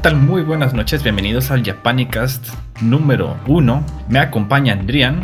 ¿Qué tal? Muy buenas noches, bienvenidos al Japanicast número 1. Me acompaña Andrian.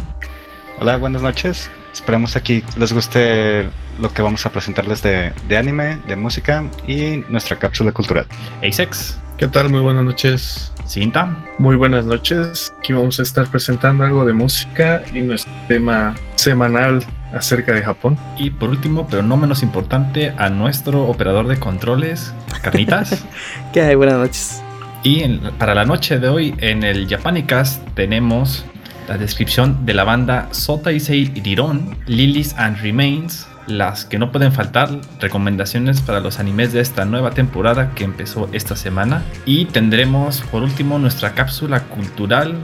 Hola, buenas noches. Esperemos aquí les guste lo que vamos a presentarles de, de anime, de música y nuestra cápsula cultural. Asex. ¿Qué tal? Muy buenas noches. Cinta. Muy buenas noches. Aquí vamos a estar presentando algo de música y nuestro tema semanal acerca de Japón. Y por último, pero no menos importante, a nuestro operador de controles, Carnitas. ¿Qué hay? Buenas noches. Y para la noche de hoy en el Japanicast tenemos la descripción de la banda Sota Issei Riron, Lilies and Remains, las que no pueden faltar, recomendaciones para los animes de esta nueva temporada que empezó esta semana. Y tendremos por último nuestra cápsula cultural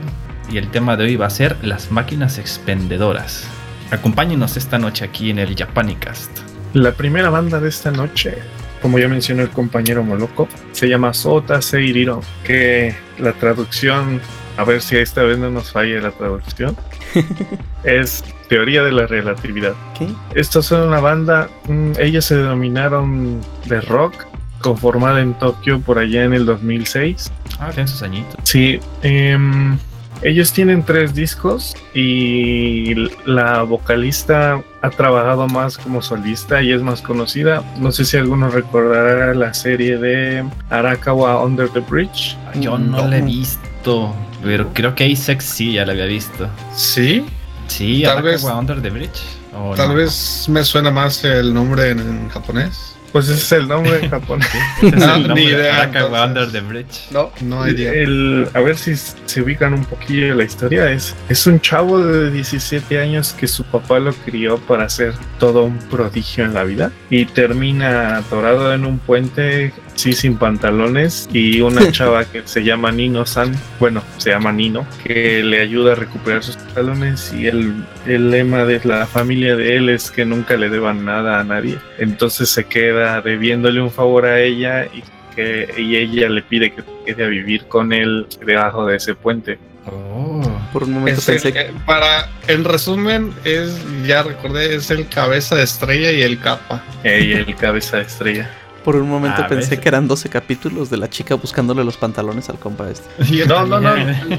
y el tema de hoy va a ser las máquinas expendedoras. Acompáñenos esta noche aquí en el Japanicast. La primera banda de esta noche, como ya mencionó el compañero Moloco, se llama Sota Seiriro, que la traducción, a ver si esta vez no nos falla la traducción, es teoría de la relatividad. ¿Qué? Estos son una banda, mm, ellos se denominaron de rock, conformada en Tokio por allá en el 2006. Ah, tienen sus añitos. Sí, em, ellos tienen tres discos y la vocalista ha trabajado más como solista y es más conocida. No sé si alguno recordará la serie de Arakawa Under the Bridge. Yo no, No. la he visto, pero creo que Asex sí ya la había visto. Sí, Sí, Tal Arakawa vez- Under the Bridge. ¿o tal no? vez me suena más el nombre en, en japonés. Pues ese es el nombre en japonés. Ese es el nombre, ni idea, Arakawa entonces. Under the Bridge. No, no hay idea. El- a ver si se ubican un poquillo de la historia. Es, es un chavo de 17 años que su papá lo crió para ser todo un prodigio en la vida y termina atorado en un puente, sí, sin pantalones y una chava que se llama Nino San, bueno, se llama Nino, que le ayuda a recuperar sus pantalones y el, el lema de la familia de él es que nunca le deban nada a nadie. Entonces se queda debiéndole un favor a ella y que y ella le pide que quede a vivir con él debajo de ese puente. Oh. Por un momento Es el- pensé que. eh, para, en resumen, es, ya recordé, es el cabeza de estrella y el capa. Ella el cabeza de estrella. Por un momento Ah, pensé ¿ves? que eran 12 capítulos de la chica buscándole los pantalones al compa este. No, no, no.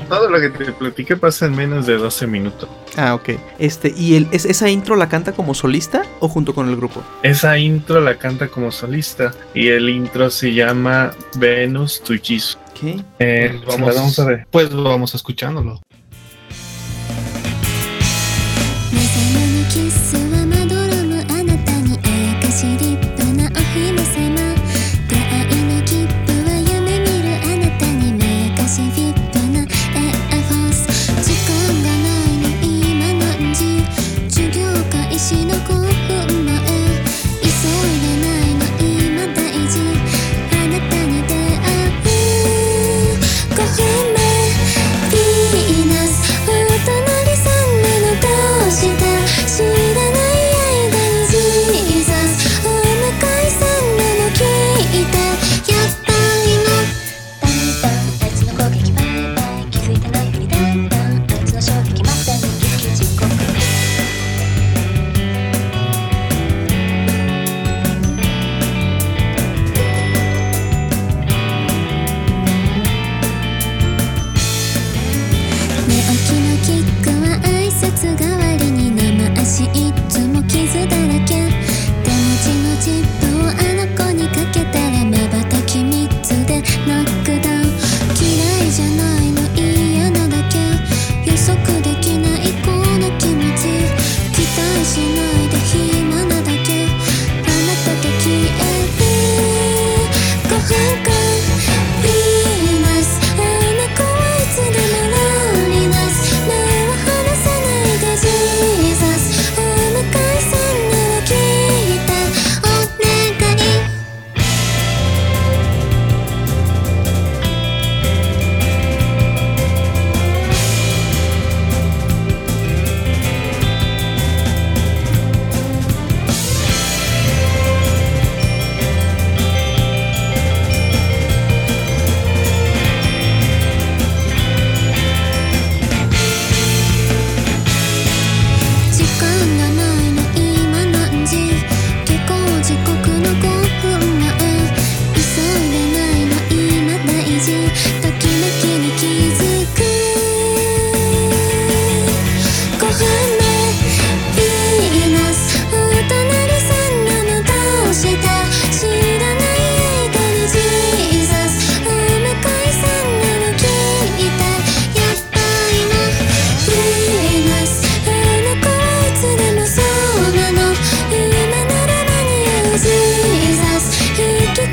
Todo lo que te platiqué pasa en menos de 12 minutos. Ah, ok. Este, ¿y el, es- esa intro la canta como solista o junto con el grupo? Esa intro la canta como solista y el intro se llama Venus Tujisu. ¿Qué? Eh, Pues la vamos a ver. Pues vamos escuchándolo.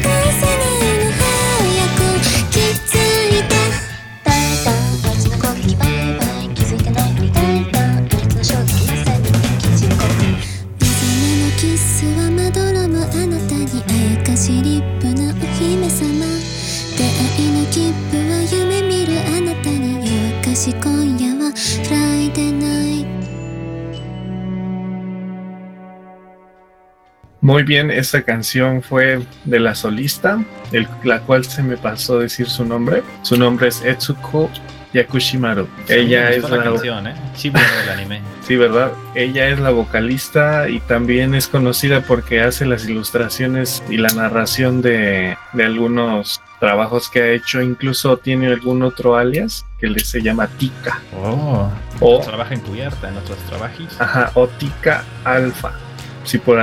Cause Muy bien, esta canción fue de la solista, el- la cual se me pasó decir su nombre. Su nombre es Etsuko Yakushimaru. Ella es la la, canción, ¿eh? Del anime. sí, ¿verdad? Ella es la vocalista y también es conocida porque hace las ilustraciones y la narración de, de algunos trabajos que ha hecho. Incluso tiene algún otro alias que le se llama Tika Oh, o, trabaja encubierta en otros trabajos. ajá, o Tika Alpha. Si por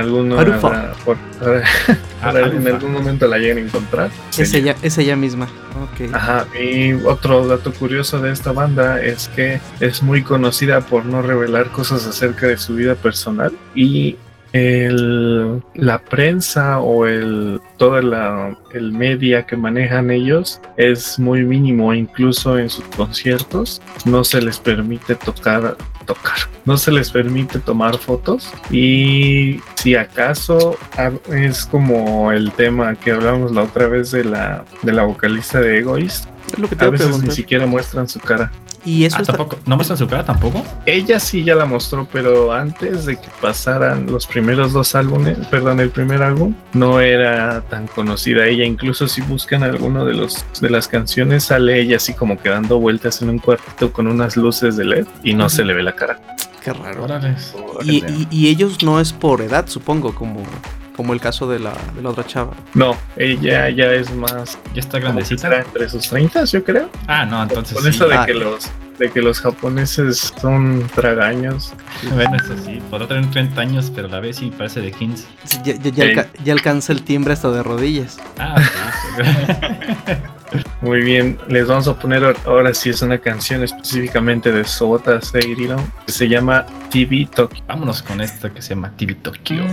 por- en algún momento la llegan a encontrar. Es ella, es ella misma. Ok. Ajá, y otro dato curioso de esta banda es que es muy conocida por no revelar cosas acerca de su vida personal y el, la prensa o el toda la el media que manejan ellos es muy mínimo incluso en sus conciertos no se les permite tocar no se les permite tomar fotos y si acaso ah, es como el tema que hablamos la otra vez de la de la vocalista de Egoist Es lo que te a veces ni siquiera muestran su cara Y eso Ah, está. tampoco. ¿No muestran su cara tampoco? ella sí ya la mostró, pero antes de que pasaran los primeros dos álbumes, perdón, el primer álbum, no era tan conocida ella. Incluso si buscan alguno de los de las canciones, sale ella así como que dando vueltas en un cuartito con unas luces de LED y no se le ve la cara. Qué raro. Órale. Y, y- y ellos no es por edad, supongo, como, como el caso de la, de la otra chava. No, ella ya es más ¿Ya está grandecita? será entre sus 30, yo creo. Ah, no, entonces Con sí. eso de Ah. que los de que los japoneses son tragaños. Bueno, eso sí. Podrá tener 30 años, pero la vez sí parece de 15. Sí, Ya, ya- ya Sí. alca- ya alcanza el timbre hasta de rodillas. Ah, sí. Muy bien, les vamos a poner ahor- ahora sí es una canción específicamente de Sobota Seiriro que se llama TV Tokyo. Vámonos con esta que se llama TV Tokyo.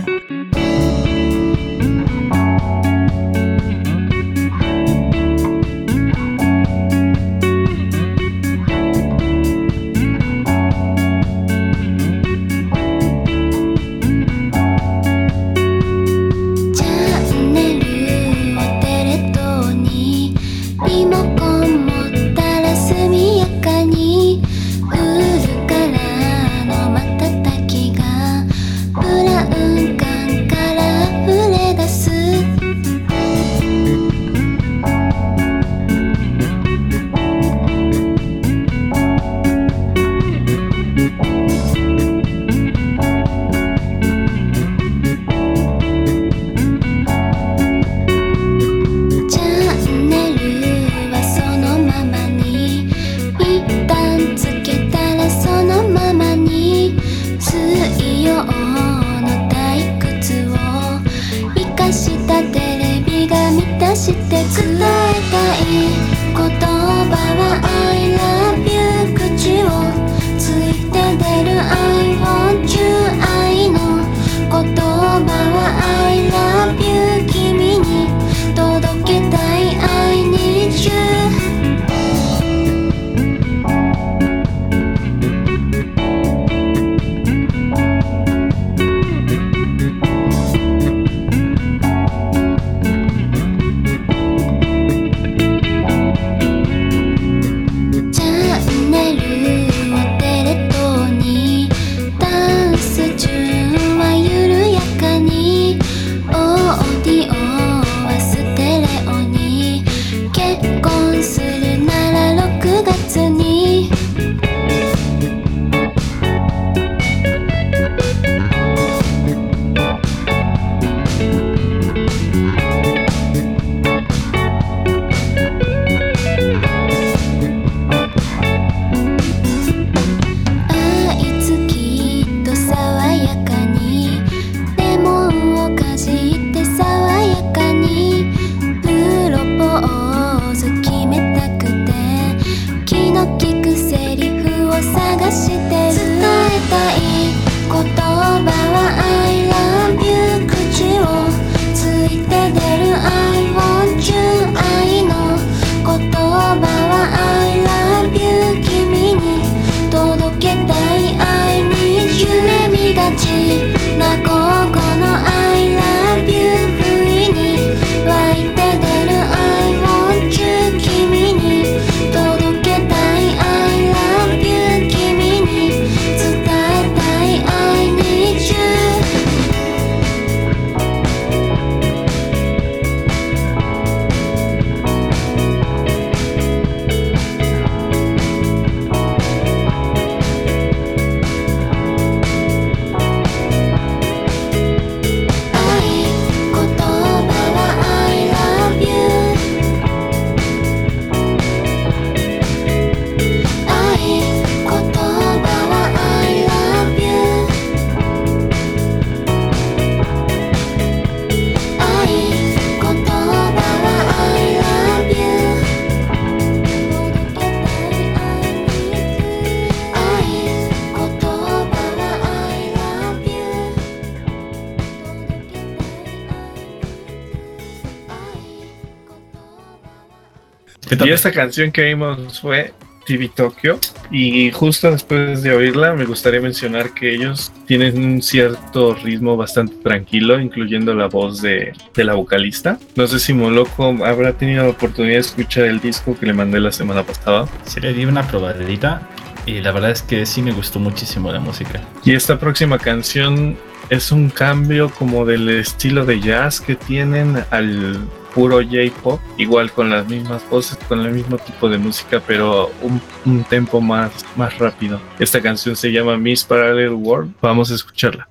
Y esta canción que vimos fue TV Tokyo. Y justo después de oírla, me gustaría mencionar que ellos tienen un cierto ritmo bastante tranquilo, incluyendo la voz de, de la vocalista. No sé si Moloco habrá tenido la oportunidad de escuchar el disco que le mandé la semana pasada. Sí, le di una probadita y la verdad es que sí me gustó muchísimo la música. Y esta próxima canción es un cambio como del estilo de jazz que tienen al puro J-pop, igual con las mismas voces, con el mismo tipo de música, pero un, un tempo más, más rápido. Esta canción se llama Miss Parallel World. Vamos a escucharla.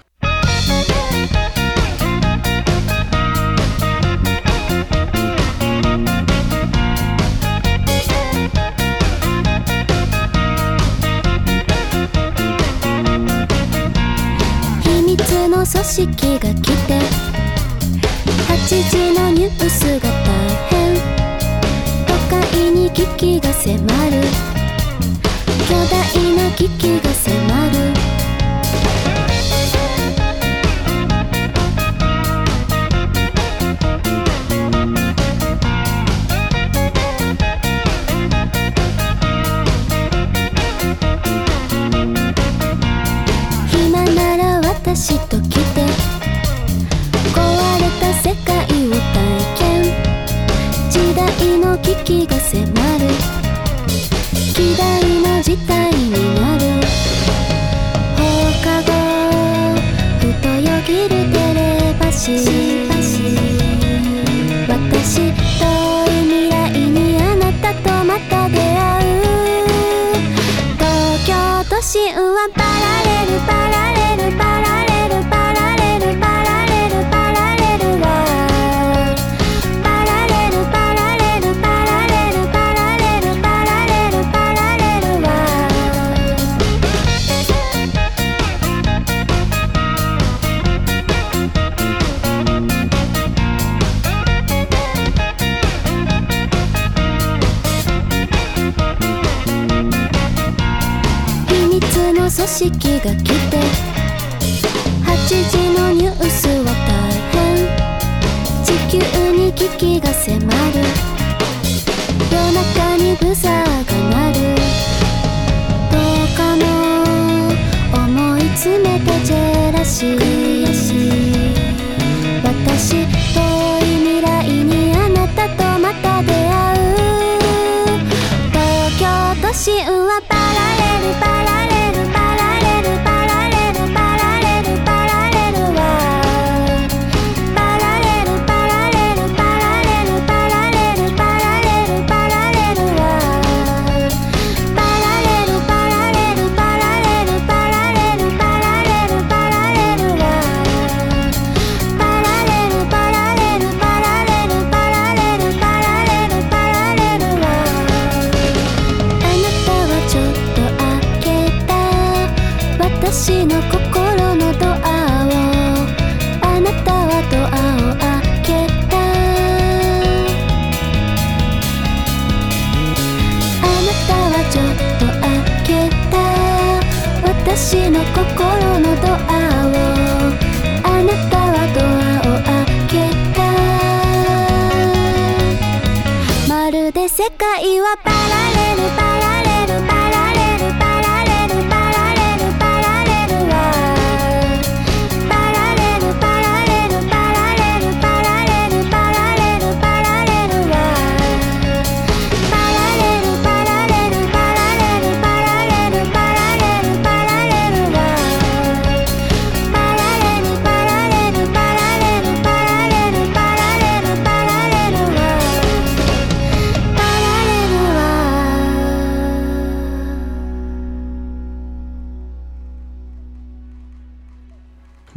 秘密の組織が来て 8時のニュースが大変。都会に危機が迫る。巨大な危機が迫る。暇危機が迫る。希代の事態になる。放課後ふとよぎるテレパシー。私遠い未来にあなたとまた出会う。東京都心はパラレルパラレル式が来て。8時のニュースは大変。地球に危機が迫る。夜中にブザーが鳴る。どうかの思い詰めたジェラシー。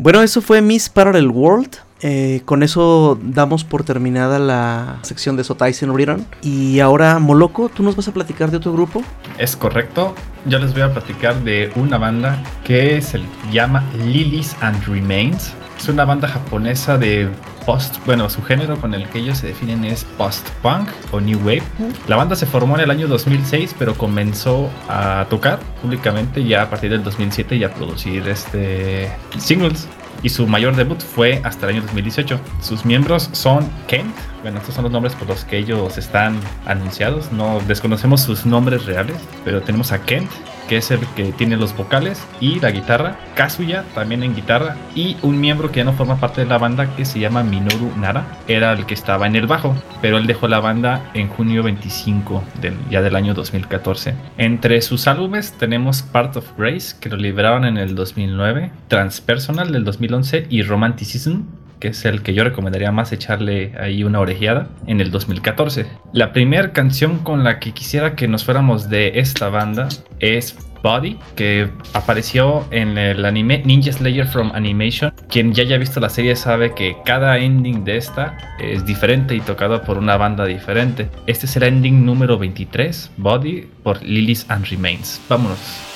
Bueno, eso fue Miss Parallel World. Eh, con eso damos por terminada la sección de Sotaisen Return. Y ahora, Moloco, ¿tú nos vas a platicar de otro grupo? Es correcto. Yo les voy a platicar de una banda que se llama Lilies and Remains. Es una banda japonesa de post, bueno, su género con el que ellos se definen es post-punk o new wave. La banda se formó en el año 2006, pero comenzó a tocar públicamente ya a partir del 2007 y a producir este singles. Y su mayor debut fue hasta el año 2018. Sus miembros son Kent, bueno, estos son los nombres por los que ellos están anunciados, no desconocemos sus nombres reales, pero tenemos a Kent, que es el que tiene los vocales y la guitarra, Kazuya también en guitarra y un miembro que ya no forma parte de la banda que se llama Minoru Nara, era el que estaba en el bajo, pero él dejó la banda en junio 25 del, ya del año 2014. Entre sus álbumes tenemos Part of Grace que lo liberaron en el 2009, Transpersonal del 2011 y Romanticism que es el que yo recomendaría más echarle ahí una orejeada, en el 2014. La primera canción con la que quisiera que nos fuéramos de esta banda es Body, que apareció en el anime Ninja Slayer from Animation. Quien ya haya visto la serie sabe que cada ending de esta es diferente y tocado por una banda diferente. Este es el ending número 23, Body, por Lilies and Remains. Vámonos.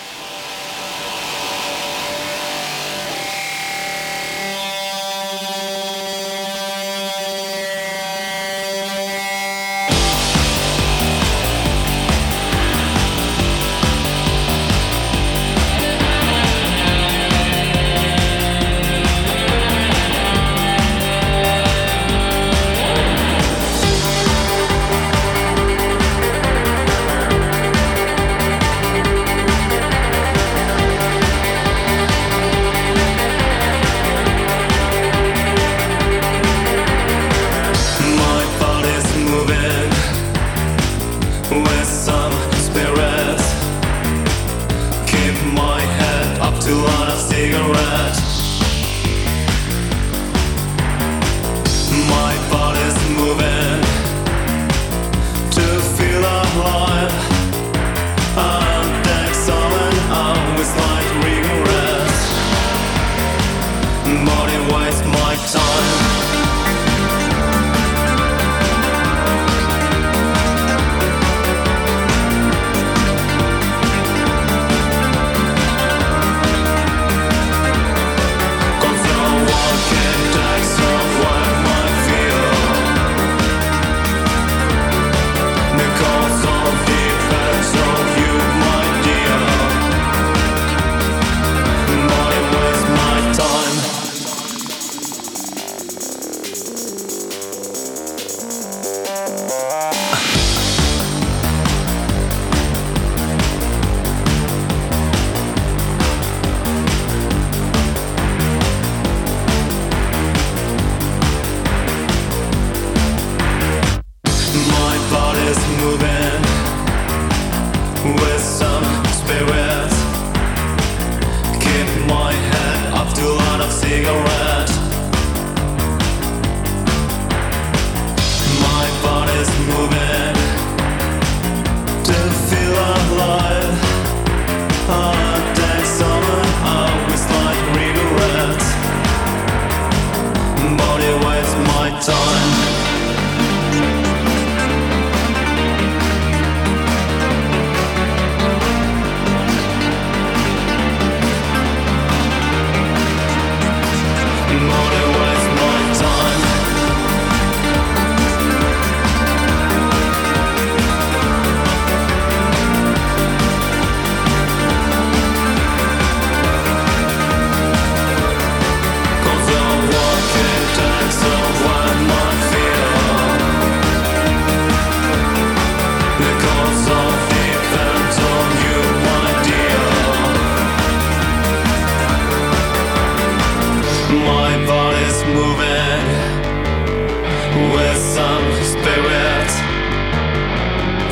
With some spirit.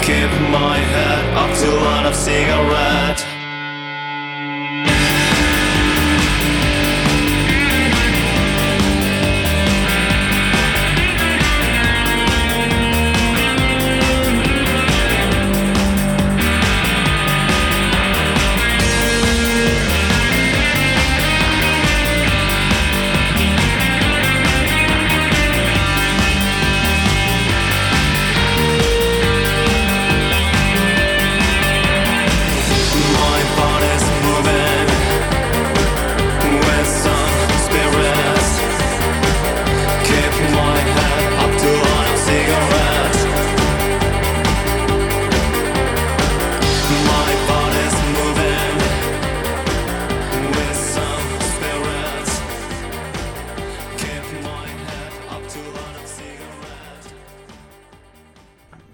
Keep my head up to light of cigarette.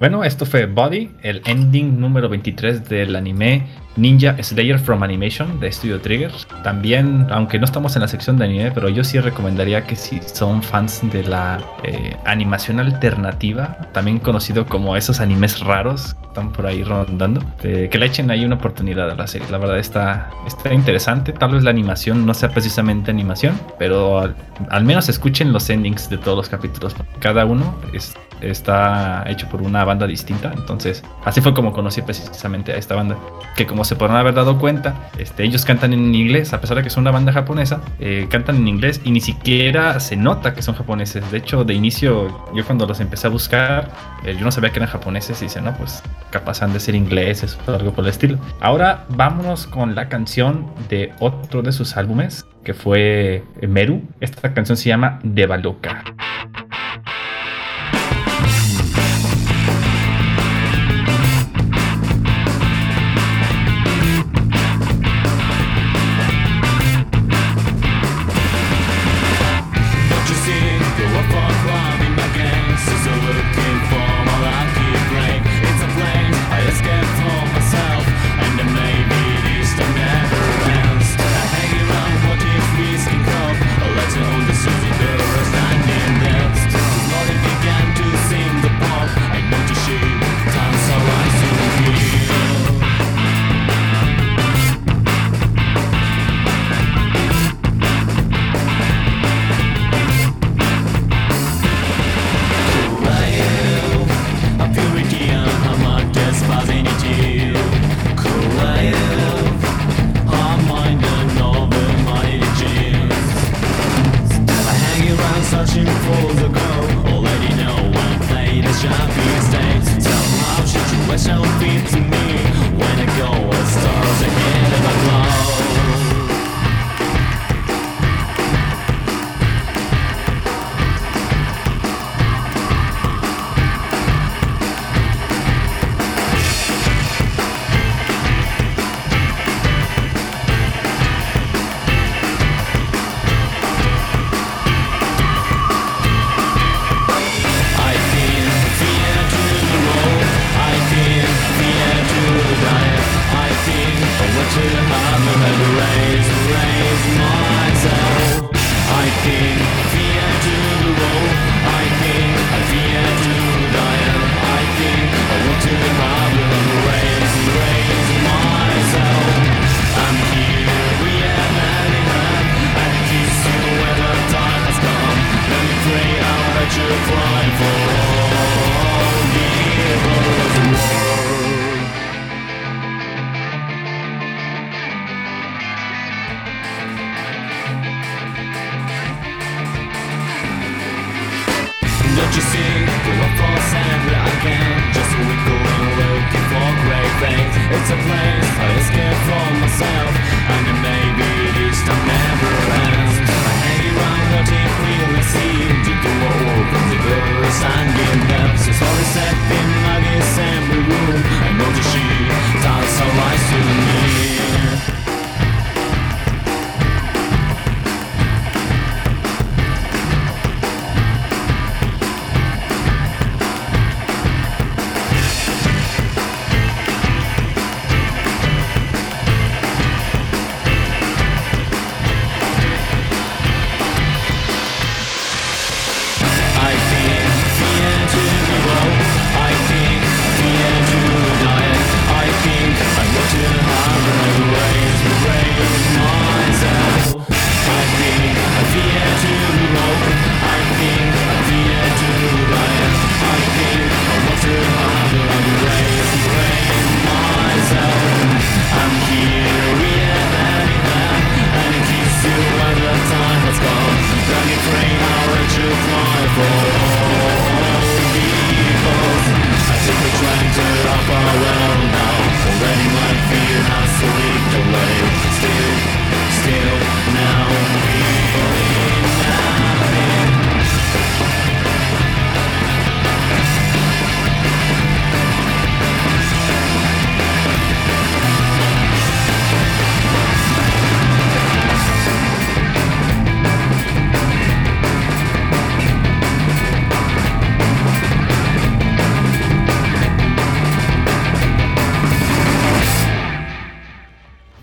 Bueno, esto fue Body, el ending número 23 del anime Ninja Slayer from Animation de Studio Trigger. También, aunque no estamos en la sección de anime, pero yo sí recomendaría que si son fans de la eh, animación alternativa, también conocido como esos animes raros que están por ahí rondando, eh, que le echen ahí una oportunidad a la serie. La verdad está, está interesante. Tal vez la animación no sea precisamente animación, pero al, al menos escuchen los endings de todos los capítulos. Cada uno es está hecho por una banda distinta. Entonces, así fue como conocí precisamente a esta banda. Que como se podrán haber dado cuenta, este, ellos cantan en inglés, a pesar de que son una banda japonesa, eh, cantan en inglés y ni siquiera se nota que son japoneses. De hecho, de inicio, yo cuando los empecé a buscar, eh, yo no sabía que eran japoneses y dice, no, pues capaz han de ser ingleses o algo por el estilo. Ahora vámonos con la canción de otro de sus álbumes, que fue Meru. Esta canción se llama Devaloka.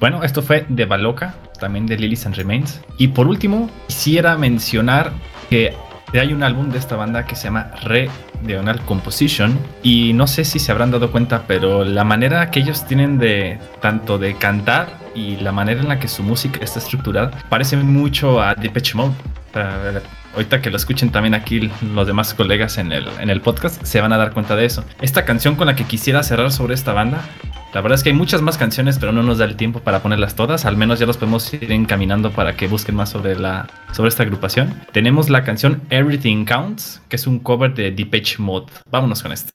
Bueno, esto fue de Baloca, también de Lilies and Remains. Y por último, quisiera mencionar que hay un álbum de esta banda que se llama Re Diagonal Composition. Y no sé si se habrán dado cuenta, pero la manera que ellos tienen de tanto de cantar y la manera en la que su música está estructurada parece mucho a Depeche Mode. Ahorita que lo escuchen también aquí los demás colegas en el, en el podcast, se van a dar cuenta de eso. Esta canción con la que quisiera cerrar sobre esta banda la verdad es que hay muchas más canciones, pero no nos da el tiempo para ponerlas todas. Al menos ya los podemos ir encaminando para que busquen más sobre, la, sobre esta agrupación. Tenemos la canción Everything Counts, que es un cover de Depeche Mode. Vámonos con esto.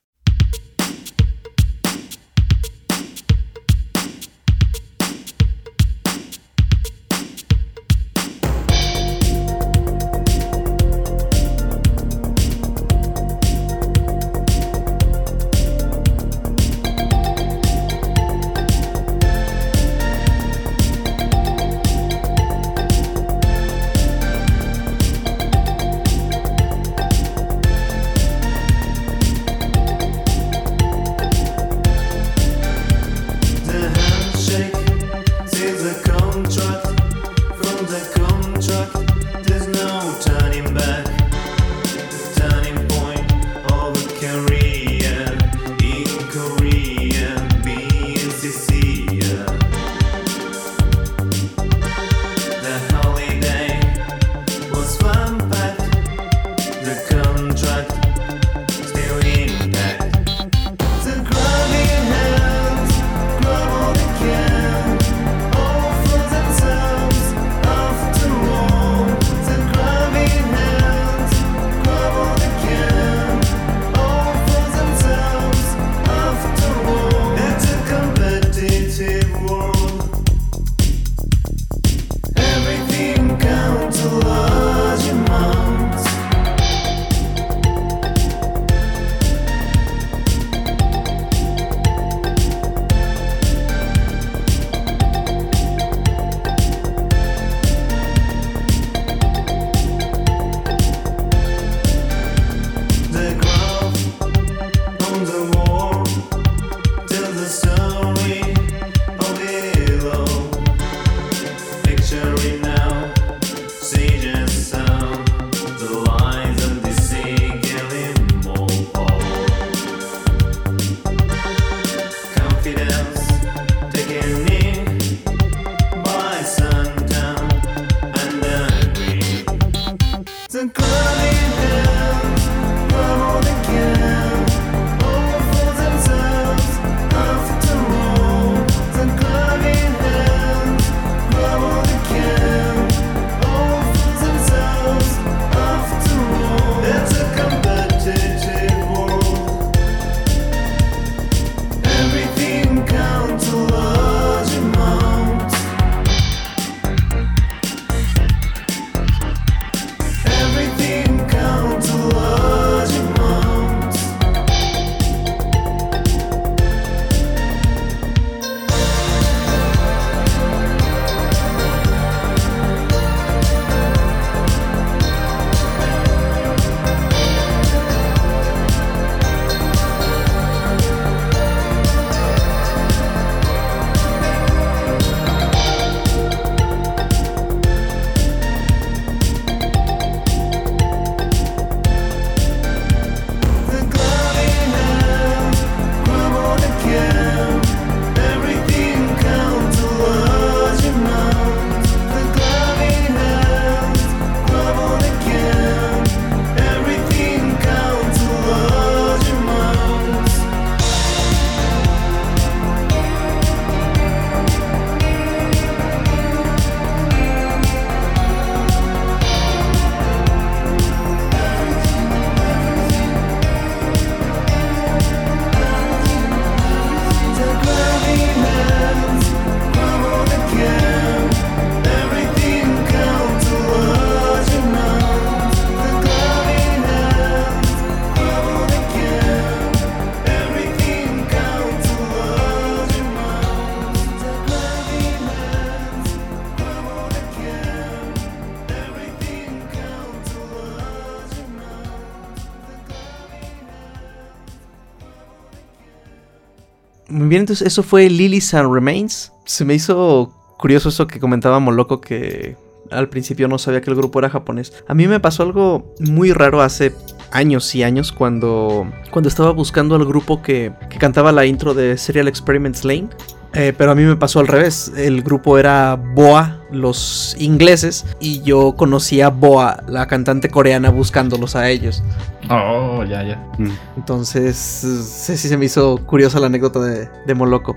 Bien, entonces eso fue Lilies and Remains. Se me hizo curioso eso que comentaba Moloco que al principio no sabía que el grupo era japonés. A mí me pasó algo muy raro hace años y años cuando, cuando estaba buscando al grupo que, que cantaba la intro de Serial Experiments Lane. Eh, pero a mí me pasó al revés. El grupo era Boa, los ingleses, y yo conocía a Boa, la cantante coreana, buscándolos a ellos. Oh, ya, ya. Mm. Entonces, sí, sí se me hizo curiosa la anécdota de, de Moloco.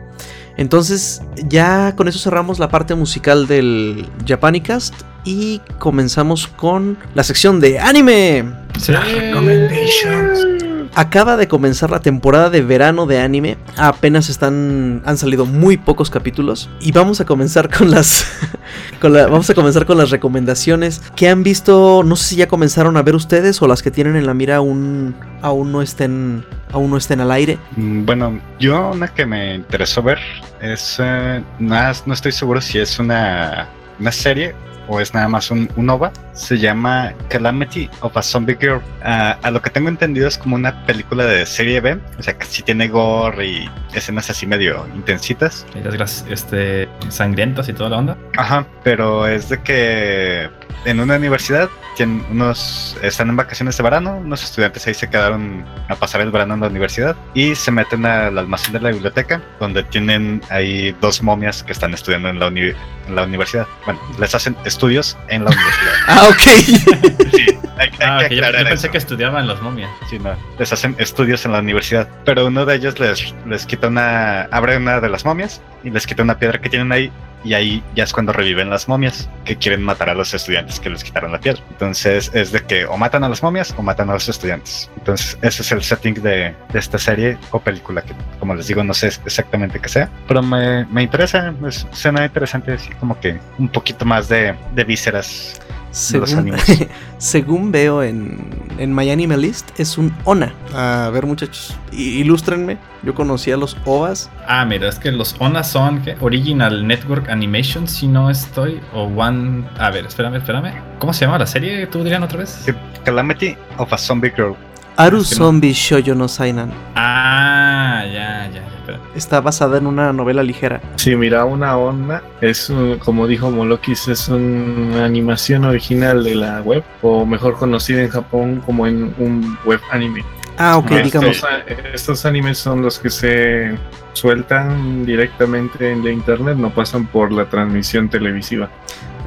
Entonces, ya con eso cerramos la parte musical del Japanicast y comenzamos con la sección de anime. Recommendations. Acaba de comenzar la temporada de verano de anime. Apenas están han salido muy pocos capítulos y vamos a comenzar con las vamos a comenzar con las recomendaciones que han visto, no sé si ya comenzaron a ver ustedes o las que tienen en la mira aún aún no estén aún no estén al aire. Mm, Bueno, yo una que me interesó ver es. eh, nada, no estoy seguro si es una, una serie o es nada más un, un OVA. Se llama Calamity of a Zombie Girl. Ah, a lo que tengo entendido es como una película de serie B. O sea, que sí tiene gore y escenas así medio intensitas. Y las este, sangrientas y toda la onda. Ajá, pero es de que en una universidad tienen unos están en vacaciones de verano, unos estudiantes ahí se quedaron a pasar el verano en la universidad y se meten al almacén de la biblioteca donde tienen ahí dos momias que están estudiando en la, uni- en la universidad. Bueno, les hacen estudios en la universidad. Ah, ok. Sí, hay, hay Ah, que que yo, yo pensé eso. que estudiaban las momias. Sí, no, les hacen estudios en la universidad, pero uno de ellos les, les quita una, abre una de las momias y les quita una piedra que tienen ahí y ahí ya es cuando reviven las momias que quieren matar a los estudiantes que les quitaron la piedra. Entonces es de que o matan a las momias o matan a los estudiantes. Entonces ese es el setting de, de esta serie o película que como les digo no sé exactamente qué sea, pero me, me interesa, es, suena interesante así como que un poquito más de, de vísceras. Los Según, animes. según veo en, en My Anime List, es un ONA. A ver, muchachos, ilústrenme. Yo conocía los OVAs. Ah, mira, es que los ONA son ¿qué? Original Network Animation, si no estoy. O One. A ver, espérame, espérame. ¿Cómo se llama la serie? ¿Tú dirían otra vez? Calamity of a Zombie Girl. Aru Es que no- Zombie Shoujo no Sainan. Ah, ya, ya, Está basada en una novela ligera. Sí, mira, una onda es, un- como dijo Molokis, es una animación original de la web, o mejor conocida en Japón como en un web anime. Ah, ok, digamos. Estos, estos animes son los que se sueltan directamente en la internet, no pasan por la transmisión televisiva.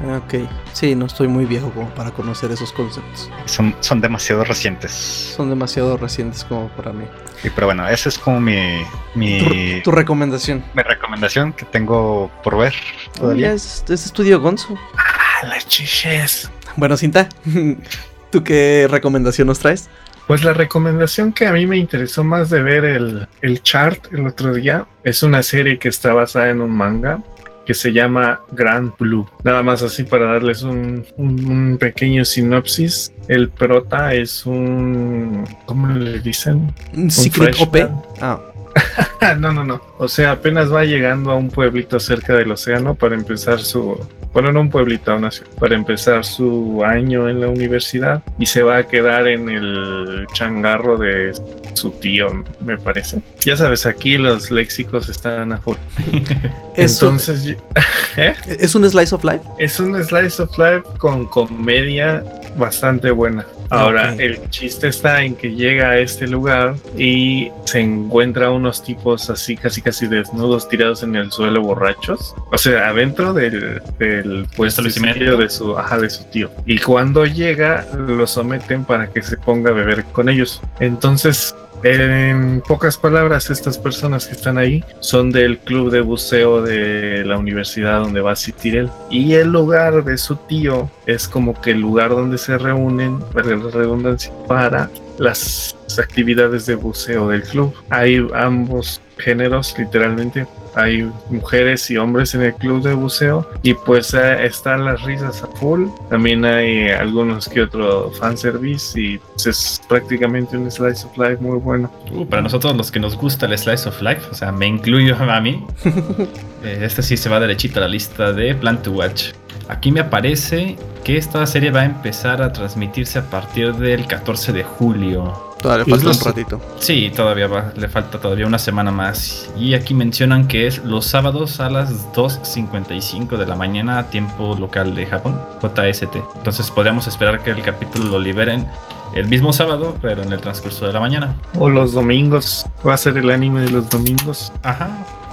Ah, Ok, sí, no estoy muy viejo como para conocer esos conceptos. Son, son demasiado recientes. Son demasiado recientes como para mí. Y, pero bueno, esa es como mi, mi, Tu, tu recomendación. mi recomendación que tengo por ver Oye, todavía. es, es estudio Gonzo. ¡Ah, las chiches! Bueno, Cinta, ¿tú qué recomendación nos traes? Pues la recomendación que a mí me interesó más de ver el, el chart el otro día es una serie que está basada en un manga que se llama Grand Blue. Nada más así para darles un, un- un pequeño sinopsis. El prota es un... ¿Cómo le dicen? ¿Un Secret OP? freshman. Ah, no, no, no. O sea, apenas va llegando a un pueblito cerca del océano para empezar su... Bueno, no un pueblito, una ciudad. Para empezar su año en la universidad y se va a quedar en el changarro de su tío, me parece. Ya sabes, aquí los léxicos están a full. Entonces, ¿eh? es un slice of life. Es un slice of life con comedia bastante buena. Ahora, el chiste está en que llega a este lugar y se encuentra unos tipos así, casi casi desnudos, tirados en el suelo, borrachos. O sea, adentro del, del puesto de su, ajá, de su tío. Y cuando llega, lo someten para que se ponga a beber con ellos. Entonces, en pocas palabras, estas personas que están ahí son del club de buceo de la universidad donde va a asistir él. Y el lugar de su tío es como que el lugar donde se reúnen, para la redundancia, para las actividades de buceo del club. Hay ambos géneros, literalmente. Hay mujeres y hombres en el club de buceo y pues eh, están las risas a full. También hay algunos que otro fanservice y pues, es prácticamente un slice of life muy bueno. Uh, para nosotros los que nos gusta el Slice of Life, o sea, me incluyo a mí. eh, este sí se va derechito a la lista de Plan to Watch. Aquí me aparece que esta serie va a empezar a transmitirse a partir del 14 de julio. Todavía Pues falta un los- ratito. Sí, todavía va- le falta todavía una semana más. Y aquí mencionan que es los sábados a las 2.55 de la mañana, tiempo local de Japón, JST. Entonces podríamos esperar que el capítulo lo liberen el mismo sábado, pero en el transcurso de la mañana. O los domingos. Va a ser el anime de los domingos. Ajá.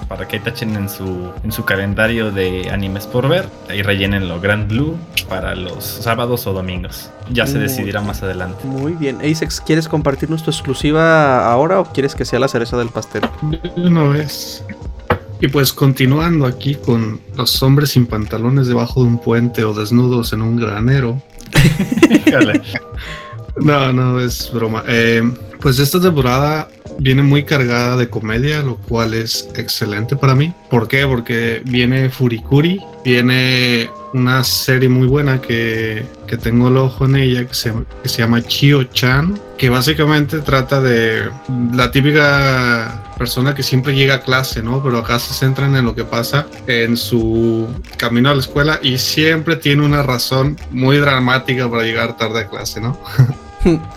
Para que tachen en su, en su calendario de animes por ver. Ahí rellenen lo Grand Blue para los sábados o domingos. Ya se Muy decidirá más adelante. Muy bien. Asex, ¿quieres compartirnos tu exclusiva ahora o quieres que sea la cereza del pastel? De una vez. Y pues continuando aquí con los hombres sin pantalones debajo de un puente o desnudos en un granero. No, no, es broma. Eh, pues esta temporada viene muy cargada de comedia, lo cual es excelente para mí. ¿Por qué? Porque viene Furikuri, viene una serie muy buena que, que tengo el ojo en ella, que se, que se llama Chio-chan, que básicamente trata de la típica persona que siempre llega a clase, ¿no? Pero acá se centran en lo que pasa en su camino a la escuela y siempre tiene una razón muy dramática para llegar tarde a clase, ¿no?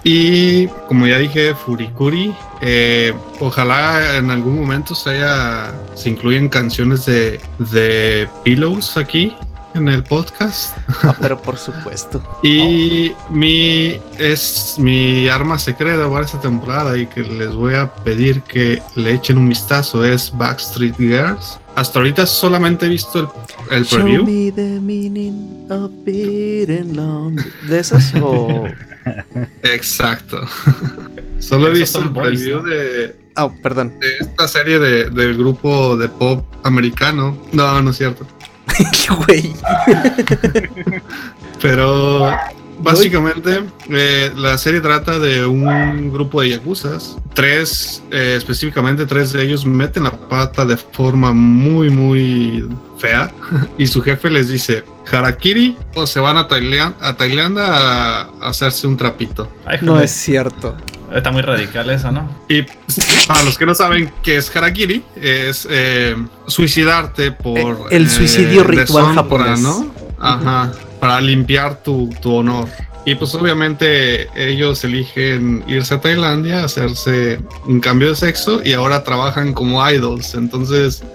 Y como ya dije, Furikuri, eh, ojalá en algún momento se haya, se incluyen canciones de, de Pillows aquí en el podcast. Ah, pero por supuesto. Y mi es mi arma secreta para esta temporada y que les voy a pedir que le echen un vistazo es Backstreet Girls. Hasta ahorita solamente he visto el, el Show preview. me the meaning of being lonely. ¿De esas o...? Exacto. Solo he visto el boys, preview ¿no? de, Ah, perdón. de esta serie de- del grupo de pop americano. No, no es cierto. Güey. Pero básicamente eh, la serie trata de un grupo de yakuzas. Tres, eh, específicamente tres de ellos meten la pata de forma muy, muy fea. Y su jefe les dice, Harakiri o se van a, Tailan- a Tailandia a, hacerse un trapito. Ay, No es cierto. Está muy radical eso, ¿no? Y para los que no saben qué es harakiri, es eh, suicidarte por... Eh, el suicidio ritual deshonra, japonés. ¿no? Ajá, para limpiar tu, tu honor. Y pues obviamente ellos eligen irse a Tailandia, hacerse un cambio de sexo y ahora trabajan como idols. Entonces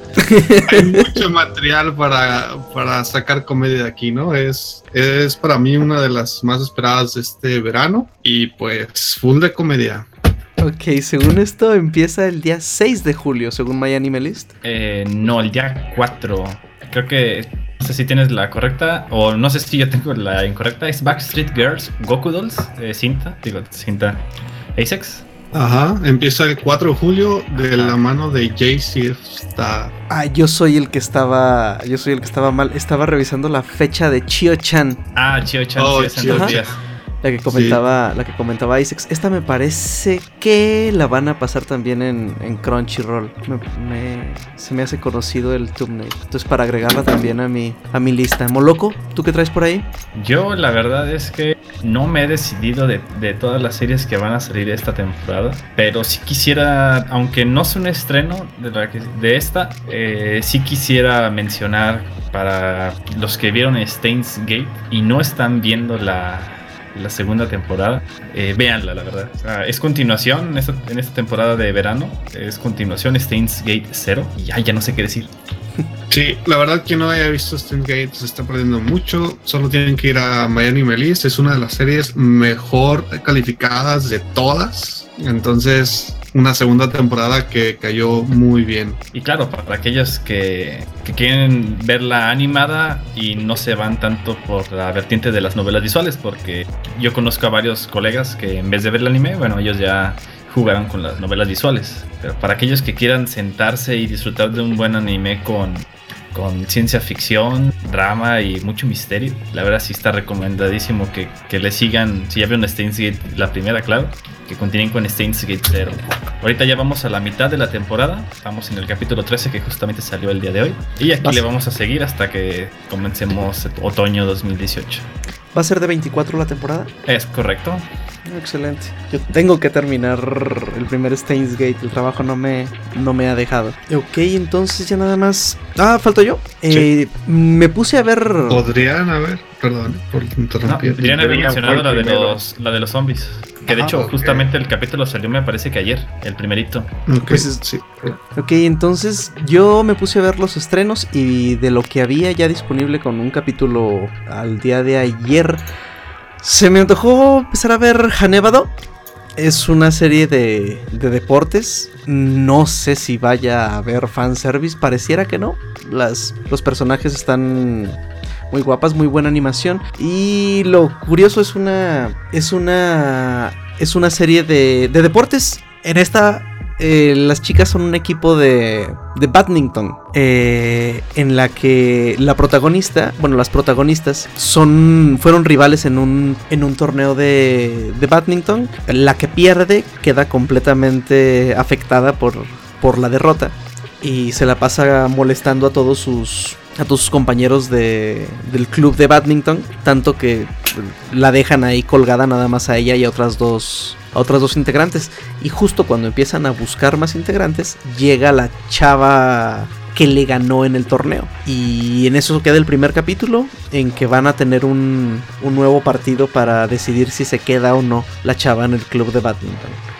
hay mucho material para, para sacar comedia de aquí, ¿no? Es, es para mí una de las más esperadas de este verano y pues full de comedia. Ok, según esto empieza el día 6 de julio, según My Anime List. Eh, no, el día 4. Creo que. No sé si tienes la correcta. O no sé si yo tengo la incorrecta. Es Backstreet Girls, Goku Dolls, eh, cinta. Digo, cinta. Asex. Ajá, empieza el 4 de julio de la mano de JC Star. Ah, yo soy el que estaba. Yo soy el que estaba mal. Estaba revisando la fecha de Chio-chan, Ah, Chio Chan, Oh, sí, es en Chio dos Chan. La que comentaba, la que comentaba Isaac. Esta me parece que la van a pasar también en, en Crunchyroll. Me, me- se me hace conocido el thumbnail. Entonces para agregarla también a mi, a mi lista. Moloco, ¿tú qué traes por ahí? Yo, la verdad es que no me he decidido de, de todas las series que van a salir esta temporada. Pero sí quisiera, aunque no es un estreno de, la que- de esta, eh, sí quisiera mencionar para los que vieron Stains Gate y no están viendo la, la segunda temporada, eh, véanla, la verdad. Sea, es continuación en esta, en esta temporada de verano. Es continuación Stains Gate 0. Y ya, ya no sé qué decir. Sí, la verdad que no haya visto Steam Gate se está perdiendo mucho. Solo tienen que ir a Miami Melis. Es una de las series mejor calificadas de todas. Entonces, una segunda temporada que cayó muy bien. Y claro, para aquellos que, que quieren verla animada y no se van tanto por la vertiente de las novelas visuales, porque yo conozco a varios colegas que en vez de ver el anime, bueno, ellos ya jugaron con las novelas visuales. Pero para aquellos que quieran sentarse y disfrutar de un buen anime con, con ciencia ficción, drama y mucho misterio, la verdad sí está recomendadísimo que, que le sigan, si ya vieron Steins Gate, la primera, claro, que continúen con Steins Gate 0. Ahorita ya vamos a la mitad de la temporada. Estamos en el capítulo 13 que justamente salió el día de hoy. Y aquí Vas. le vamos a seguir hasta que comencemos otoño 2018. ¿Va a ser de 24 la temporada? Es correcto. Excelente. Yo tengo que terminar el primer Steins Gate. El trabajo no me, no me ha dejado. Ok, entonces ya nada más. Ah, falto yo. Eh, me puse a ver. Podrían haber, perdón por interrumpir. Había Deberían mencionado la de, los, la de los zombies. Que de Ah, hecho, justamente el capítulo salió, me parece que ayer, el primerito. Ok, Pues sí. Ok, entonces yo me puse a ver los estrenos y de lo que había ya disponible con un capítulo al día de ayer, se me antojó empezar a ver Hanebado. Es una serie de, de deportes. No sé si vaya a haber fanservice. Pareciera que no. Las, los personajes están muy guapas, muy buena animación. Y lo curioso es una. Es una. Es una serie de, de deportes. En esta. eh, las chicas son un equipo de, de badminton. eh, en la que la protagonista. Bueno, las protagonistas son. fueron rivales en un. en un torneo de. de badminton. La que pierde queda completamente afectada por. por la derrota y se la pasa molestando a todos sus a todos sus compañeros de, del club de badminton, tanto que la dejan ahí colgada nada más a ella y a otras dos otras dos integrantes y justo cuando empiezan a buscar más integrantes llega la chava que le ganó en el torneo y en eso queda el primer capítulo en que van a tener un, un nuevo partido para decidir si se queda o no la chava en el club de badminton.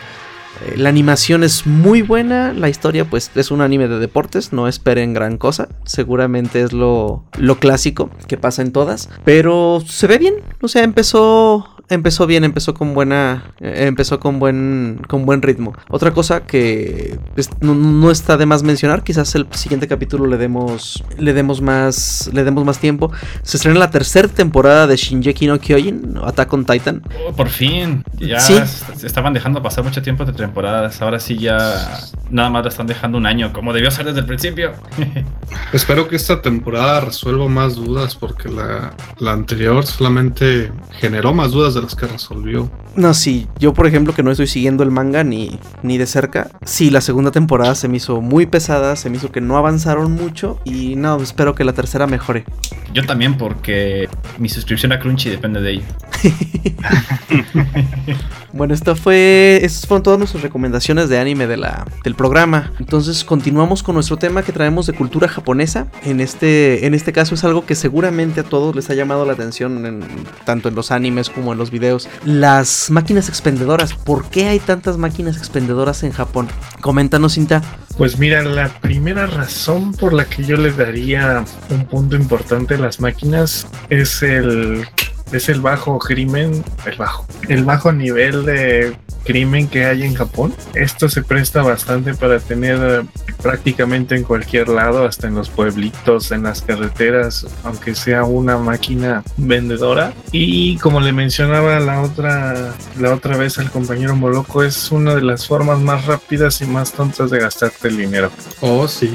Eh, La animación es muy buena, la historia pues es un anime de deportes, no esperen gran cosa, seguramente es lo, lo clásico que pasa en todas, pero se ve bien, o sea, empezó empezó bien, empezó con buena eh, empezó con buen con buen ritmo. Otra cosa que no, no está de más mencionar, quizás el siguiente capítulo le demos le demos más le demos más tiempo. Se estrena la tercera temporada de Shinjeki no Kyojin, Attack on Titan. Oh, por fin, ya Sí. se estaban dejando pasar mucho tiempo de temporadas. Ahora sí ya nada más la están dejando un año, como debió ser desde el principio. Espero que esta temporada resuelva más dudas porque la, la anterior solamente generó más dudas de las que resolvió. No, sí, yo por ejemplo que no estoy siguiendo el manga ni, ni de cerca, sí, la segunda temporada se me hizo muy pesada, se me hizo que no avanzaron mucho y no, espero que la tercera mejore. Yo también, porque mi suscripción a Crunchy depende de ello. Bueno, esto fue, estas fueron todas nuestras recomendaciones de anime de la, del programa. Entonces continuamos con nuestro tema que traemos de cultura japonesa. En este, en este caso es algo que seguramente a todos les ha llamado la atención, en- tanto en los animes como en los videos. Las máquinas expendedoras. ¿Por qué hay tantas máquinas expendedoras en Japón? Coméntanos, Cinta. Pues mira, la primera razón por la que yo le daría un punto importante a las máquinas es el es el bajo crimen, el bajo, el bajo nivel de crimen que hay en Japón. Esto se presta bastante para tener eh, prácticamente en cualquier lado, hasta en los pueblitos, en las carreteras, aunque sea una máquina vendedora. Y como le mencionaba la otra, la otra vez al compañero Moloco, es una de las formas más rápidas y más tontas de gastarte el dinero. Oh, sí.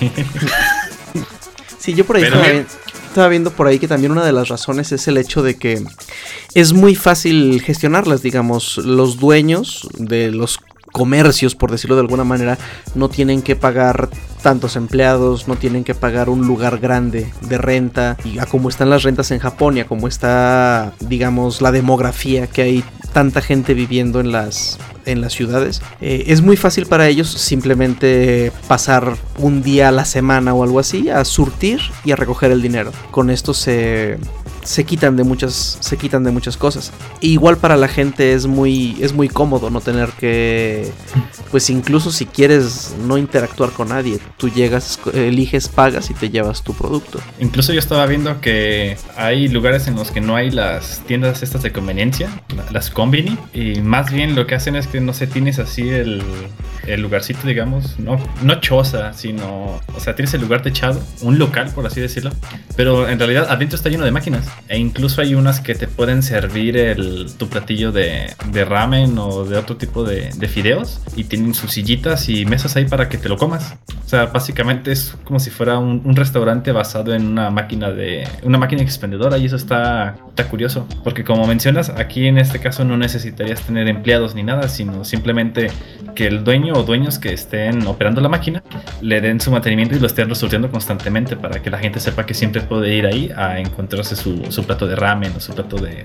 Sí, yo por ahí vi- estaba viendo por ahí que también una de las razones es el hecho de que es muy fácil gestionarlas, digamos, los dueños de los comercios, por decirlo de alguna manera, no tienen que pagar tantos empleados, no tienen que pagar un lugar grande de renta, y a cómo están las rentas en Japón y a cómo está, digamos, la demografía que hay tanta gente viviendo en las en las ciudades, eh, es muy fácil para ellos simplemente pasar un día a la semana o algo así a surtir y a recoger el dinero. Con esto se se quitan de muchas se quitan de muchas cosas. E igual para la gente es muy es muy cómodo no tener que pues incluso si quieres no interactuar con nadie, tú llegas, eliges, pagas y te llevas tu producto. Incluso yo estaba viendo que hay lugares en los que no hay las tiendas estas de conveniencia, la- las combini, y más bien lo que hacen es que no sé, tienes así el, el lugarcito, digamos, no, no choza, sino, o sea, tienes el lugar techado, un local, por así decirlo, pero en realidad adentro está lleno de máquinas, e incluso hay unas que te pueden servir el, tu platillo de, de ramen o de otro tipo de, de fideos, y tienen sus sillitas y mesas ahí para que te lo comas. O sea, básicamente es como si fuera un, un restaurante basado en una máquina de. una máquina expendedora. Y eso está, está curioso. Porque como mencionas, aquí en este caso no necesitarías tener empleados ni nada, sino simplemente que el dueño o dueños que estén operando la máquina le den su mantenimiento y lo estén resurtiendo constantemente para que la gente sepa que siempre puede ir ahí a encontrarse su, su plato de ramen o su plato de,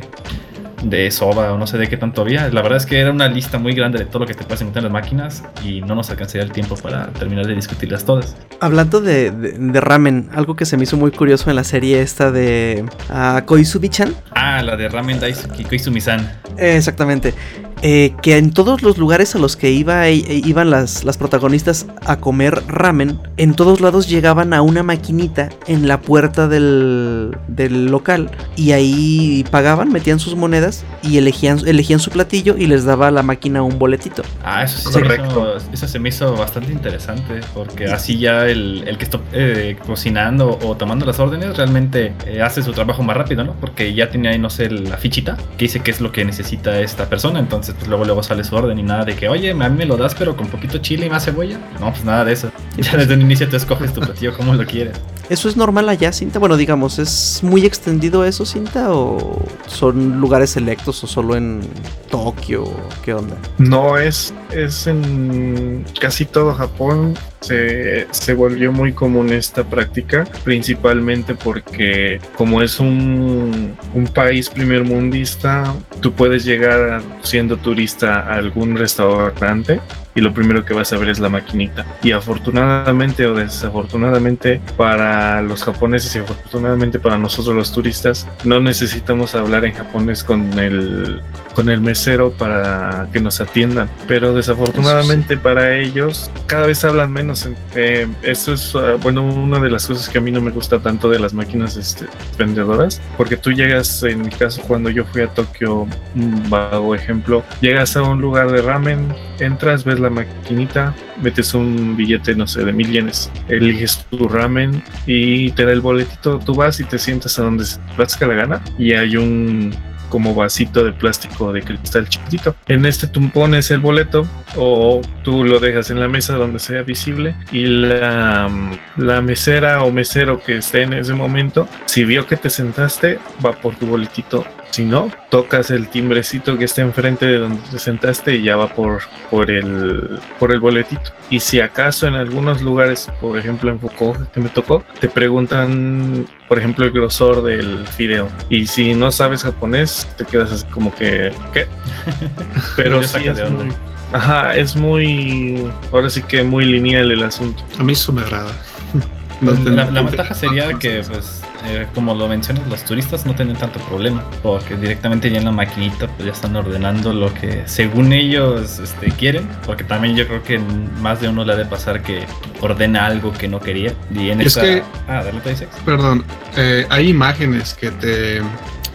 de soba o no sé de qué tanto había. La verdad es que era una lista muy grande de todo lo que te puedes encontrar en las máquinas y no nos alcanzaría el tiempo para terminar de discutirlas todas. Hablando de, de- de ramen, algo que se me hizo muy curioso en la serie esta de ah, Koizumi-chan. Ah, la de Ramen Daisuki Koizumi-san. Eh, exactamente. Eh, que en todos los lugares a los que iba, e- e- iban las, las protagonistas a comer ramen, en todos lados llegaban a una maquinita en la puerta del, del local y ahí pagaban, metían sus monedas y elegían, elegían su platillo y les daba a la máquina un boletito. Ah, eso sí me Correcto. hizo, eso se me hizo bastante interesante porque así ya el, el que está eh, cocinando o tomando las órdenes realmente eh, hace su trabajo más rápido, ¿no? Porque ya tiene ahí, no sé, la fichita que dice qué es lo que necesita esta persona, entonces pues luego luego sale su orden y nada de que, oye, a mí me lo das pero con poquito chile y más cebolla. No, pues nada de eso. Ya desde un inicio tú escoges tu platillo como lo quieres. ¿Eso es normal allá, Cinta? Bueno, digamos, ¿es muy extendido eso, Cinta? ¿O son lugares selectos o solo en Tokio? ¿Qué onda? No es, es en casi todo Japón se, se volvió muy común esta práctica, principalmente porque como es un, un país primermundista, tú puedes llegar siendo turista a algún restaurante y lo primero que vas a ver es la maquinita. Y afortunadamente o desafortunadamente para los japoneses y afortunadamente para nosotros los turistas, no necesitamos hablar en japonés con el con el mesero para que nos atiendan. Pero desafortunadamente para ellos cada vez hablan menos. Eh, eso es, ah, bueno, una de las cosas que a mí no me gusta tanto de las máquinas este, vendedoras. Porque tú llegas, en mi caso, cuando yo fui a Tokio, un vago ejemplo, llegas a un lugar de ramen, entras, ves la maquinita, metes un billete, no sé, de mil yenes, eliges tu ramen y te da el boletito, tú vas y te sientas a donde se te plazca la gana y hay un como vasito de plástico de cristal chiquitito. En este tú pones el boleto o tú lo dejas en la mesa donde sea visible y la, la mesera o mesero que esté en ese momento, si vio que te sentaste, va por tu boletito. Si no, tocas el timbrecito que está enfrente de donde te sentaste y ya va por, por, el, por el boletito. Y si acaso en algunos lugares, por ejemplo en Fukuoka que me tocó, te preguntan, por ejemplo, el grosor del fideo. Y si no sabes japonés, te quedas así como que, ¿qué? Pero sí es de onda. muy, ajá, es muy, ahora sí que muy lineal el asunto. A mí eso me agrada. No La, la ventaja sería que, pues, eh, como lo mencionas, los turistas no tienen tanto problema, porque directamente ya en la maquinita pues, ya están ordenando lo que según ellos este, quieren, porque también yo creo que más de uno le ha de pasar que ordena algo que no quería. Y en Es esa... que- Ah, dale, te dices. Perdón, eh, hay imágenes que te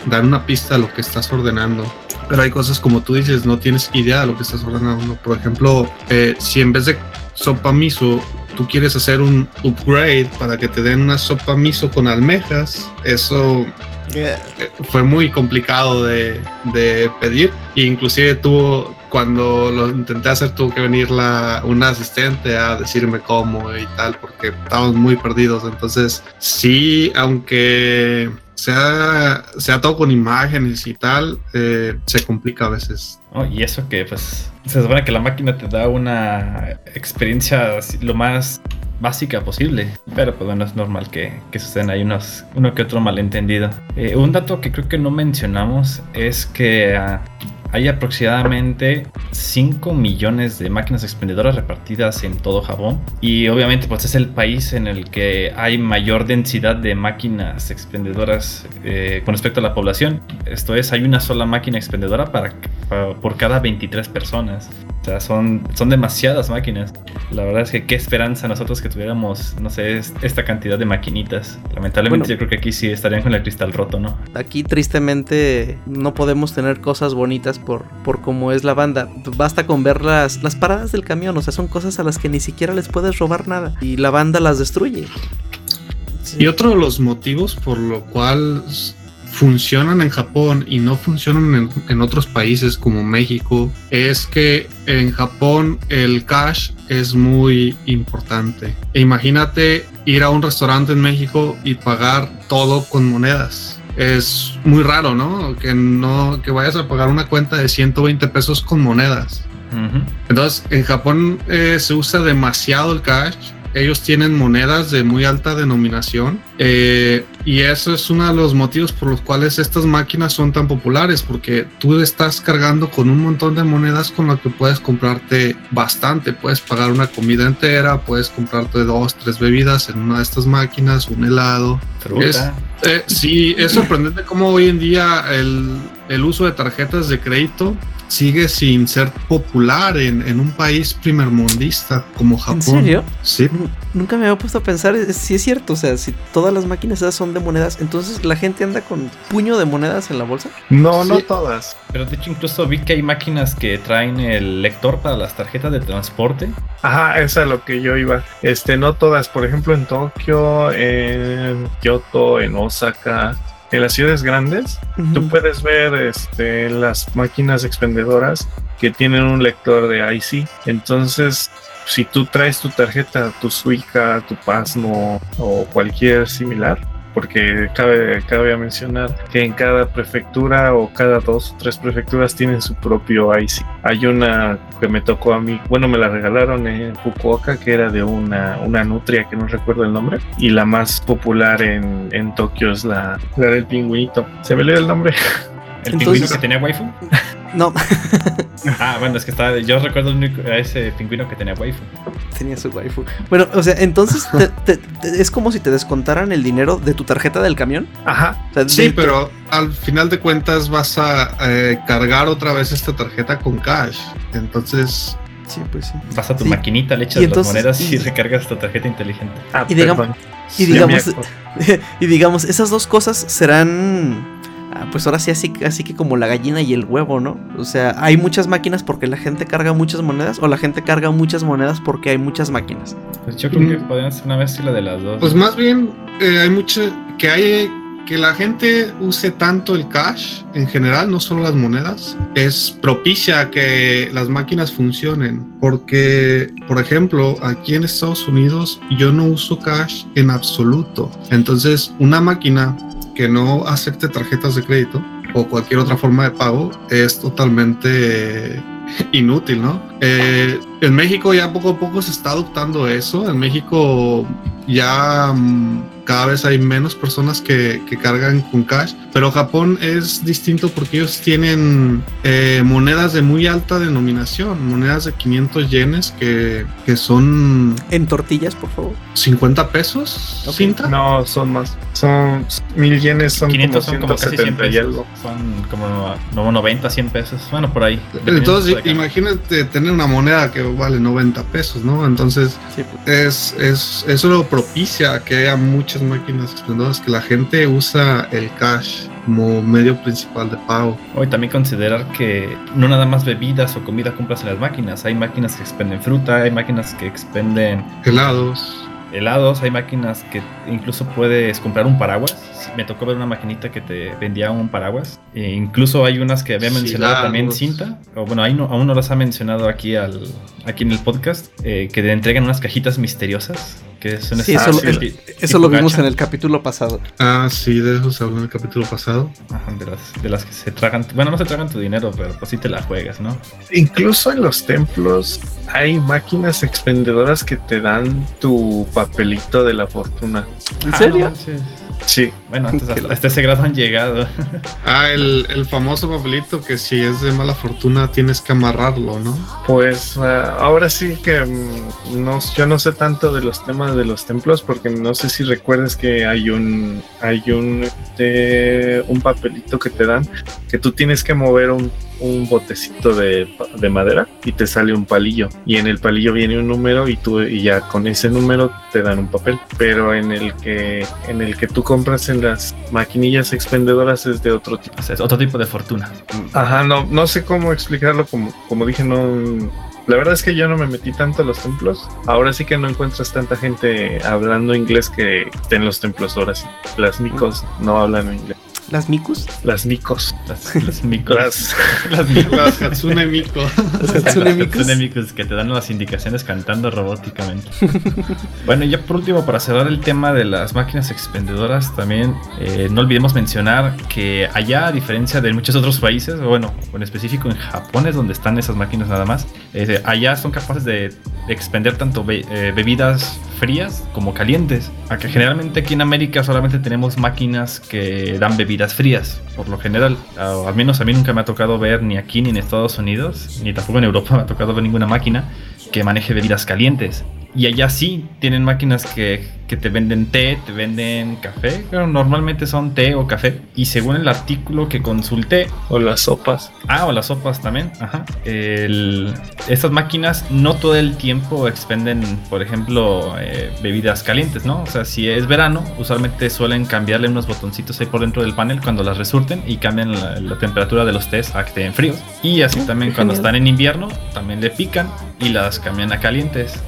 dan una pista de lo que estás ordenando. Pero hay cosas como tú dices, no tienes idea de lo que estás ordenando. Por ejemplo, eh, si en vez de sopa miso tú quieres hacer un upgrade para que te den una sopa miso con almejas, eso eh, fue muy complicado de, de pedir. E inclusive tuvo, cuando lo intenté hacer, tuvo que venir la, una asistente a decirme cómo y tal, porque estábamos muy perdidos. Entonces, sí, aunque sea, sea todo con imágenes y tal, eh, se complica a veces. Oh, y eso que, pues, se supone que la máquina te da una experiencia lo más básica posible. Pero pues bueno, es normal que, que sucedan ahí unos, uno que otro malentendido. Eh, un dato que creo que no mencionamos es que ah, hay aproximadamente 5 millones de máquinas expendedoras repartidas en todo Japón. Y obviamente pues es el país en el que hay mayor densidad de máquinas expendedoras eh, con respecto a la población. Esto es, hay una sola máquina expendedora para, para- por cada 23 personas. O sea, son, son demasiadas máquinas. La verdad es que qué esperanza nosotros que tuviéramos, no sé, es- esta cantidad de maquinitas. Lamentablemente Bueno. yo creo que aquí sí estarían con el cristal roto, ¿no? Aquí tristemente no podemos tener cosas bonitas por, por cómo es la banda. Basta con ver las, las paradas del camión, o sea, son cosas a las que ni siquiera les puedes robar nada. Y la banda las destruye. Y otro de los motivos por lo cual funcionan en Japón y no funcionan en, en otros países como México es que en Japón el cash es muy importante. E imagínate ir a un restaurante en México y pagar todo con monedas. Es muy raro, ¿no? Que no que vayas a pagar una cuenta de 120 pesos con monedas. Entonces, en Japón eh, se usa demasiado el cash. Ellos tienen monedas de muy alta denominación eh, y eso es uno de los motivos por los cuales estas máquinas son tan populares porque tú estás cargando con un montón de monedas con lo que puedes comprarte bastante. Puedes pagar una comida entera, puedes comprarte dos, tres bebidas en una de estas máquinas, un helado. Fruta. Eh, sí, es sorprendente cómo hoy en día el, el uso de tarjetas de crédito sigue sin ser popular en, en un país primermundista como Japón. ¿En serio? Sí. Nu- Nunca me había puesto a pensar, es- si es cierto, o sea, si todas las máquinas esas son de monedas, entonces la gente anda con puño de monedas en la bolsa. No, no todas. Pero de hecho incluso vi que hay máquinas que traen el lector para las tarjetas de transporte. Ajá, esa es lo que yo iba. Este, no todas. Por ejemplo, en Tokio, en Kioto, en Osaka, en las ciudades grandes, tú puedes ver este, las máquinas expendedoras que tienen un lector de IC. Entonces, si tú traes tu tarjeta, tu Suica, tu Pasmo o cualquier similar, porque cabe, cabe mencionar que en cada prefectura o cada dos o tres prefecturas tienen su propio IC. Hay una que me tocó a mí, bueno, me la regalaron en Fukuoka, que era de una, una nutria que no recuerdo el nombre, y la más popular en, en Tokio es la, la del pingüinito. Se me lee el nombre. El Entonces- pingüino que tenía waifu. No, Ah, bueno, es que estaba. Yo recuerdo a ese pingüino que tenía waifu. tenía su waifu. Bueno, o sea, entonces te- te- te- es como si te descontaran el dinero de tu tarjeta del camión. Ajá. O sea, Sí, pero al final de cuentas vas a eh, cargar otra vez esta tarjeta con cash. Entonces, Sí, pues sí. Vas a tu Sí. maquinita, le echas Y las monedas y y- recargas tu tarjeta inteligente. Ah, Y digamos-. Y digamos, y digamos, esas dos cosas serán, pues ahora sí, así, así que como la gallina y el huevo, ¿no? O sea, hay muchas máquinas porque la gente carga muchas monedas o la gente carga muchas monedas porque hay muchas máquinas. Pues yo creo que podrían ser una mezcla de las dos. pues más bien eh, hay mucho que hay que la gente use tanto el cash en general, no solo las monedas, es propicia a que las máquinas funcionen. Porque, por ejemplo, aquí en Estados Unidos yo no uso cash en absoluto. Entonces, una máquina que no acepte tarjetas de crédito o cualquier otra forma de pago es totalmente inútil, ¿no? Eh, en México ya poco a poco se está adoptando eso. En México ya mm, cada vez hay menos personas que, que cargan con cash, pero Japón es distinto porque ellos tienen eh, monedas de muy alta denominación, monedas de 500 yenes que, que son En tortillas, por favor. 50 pesos, Ok. cinta. No, son más. Son mil yenes, son 500 como son como casi 100 170 y pesos. algo. Son como no, 90, 100 pesos. Bueno, por ahí. Entonces, imagínate tener una moneda que vale 90 pesos, ¿no? Entonces, Sí, pues. es, es, eso lo propicia que haya muchas máquinas expendedoras, que la gente usa el cash como medio principal de pago. Hoy también considerar que no nada más bebidas o comida compras en las máquinas. Hay máquinas que expenden fruta, hay máquinas que expenden Helados. helados, hay máquinas que incluso puedes comprar un paraguas. Me tocó ver una maquinita que te vendía un paraguas. E incluso hay unas que había mencionado también cinta. O bueno, ahí no, aún no las ha mencionado aquí al aquí en el podcast. eh, que te entregan unas cajitas misteriosas. Que es un Sí, eso, lo- tipo- eso lo vimos gacha. en el capítulo pasado. Ah, sí, de eso se habló en el capítulo pasado. Ajá, de las, de las que se tragan. Bueno, no se tragan tu dinero, pero pues sí te la juegas, ¿no? Incluso en los templos hay máquinas expendedoras que te dan tu papelito de la fortuna. ¿En Ah, serio? no manches. Sí, Bueno, antes hasta, loco. hasta ese grado han llegado. Ah, el, el famoso papelito que si es de mala fortuna tienes que amarrarlo, ¿no? pues ah, ahora sí que mm, no, yo no sé tanto de los temas de los templos porque no sé si recuerdas que hay un hay un este, un papelito que te dan que tú tienes que mover un, un botecito de, de madera y te sale un palillo y en el palillo viene un número y tú y ya con ese número te dan un papel pero en el que en el que tú compras en las maquinillas expendedoras es de otro tipo O sea, es otro tipo de fortuna. Ajá, no, no sé cómo explicarlo, como, como dije, no. La verdad es que yo no me metí tanto a los templos. Ahora sí que no encuentras tanta gente hablando inglés que en los templos ahora sí. Las micos no hablan inglés. ¿Las Mikus? Las Nikos. Las, las micos. Las, las micos. Las Hatsune Miku. ¿Las Hatsune Las Mikus? Hatsune Mikus que te dan las indicaciones cantando robóticamente. bueno, y ya por último, para cerrar el tema de las máquinas expendedoras, también eh, no olvidemos mencionar que allá, a diferencia de muchos otros países, bueno, en específico en Japón es donde están esas máquinas nada más, eh, allá son capaces de, de expender tanto be- eh, bebidas frías como calientes. A que generalmente aquí en América solamente tenemos máquinas que dan bebidas frías, por lo general. O al menos a mí nunca me ha tocado ver ni aquí ni en Estados Unidos, ni tampoco en Europa me ha tocado ver ninguna máquina que maneje bebidas calientes. Y allá sí tienen máquinas que, que te venden té, te venden café, pero normalmente son té o café. Y según el artículo que consulté, o las sopas. Ah, o las sopas también. Ajá. El- estas máquinas no todo el tiempo expenden, por ejemplo, eh, bebidas calientes, ¿no? O sea, si es verano, usualmente suelen cambiarle unos botoncitos ahí por dentro del panel cuando las resurten y cambian la, la temperatura de los tés a que estén fríos. Y así también qué cuando están en invierno, también le pican y las cambian a calientes.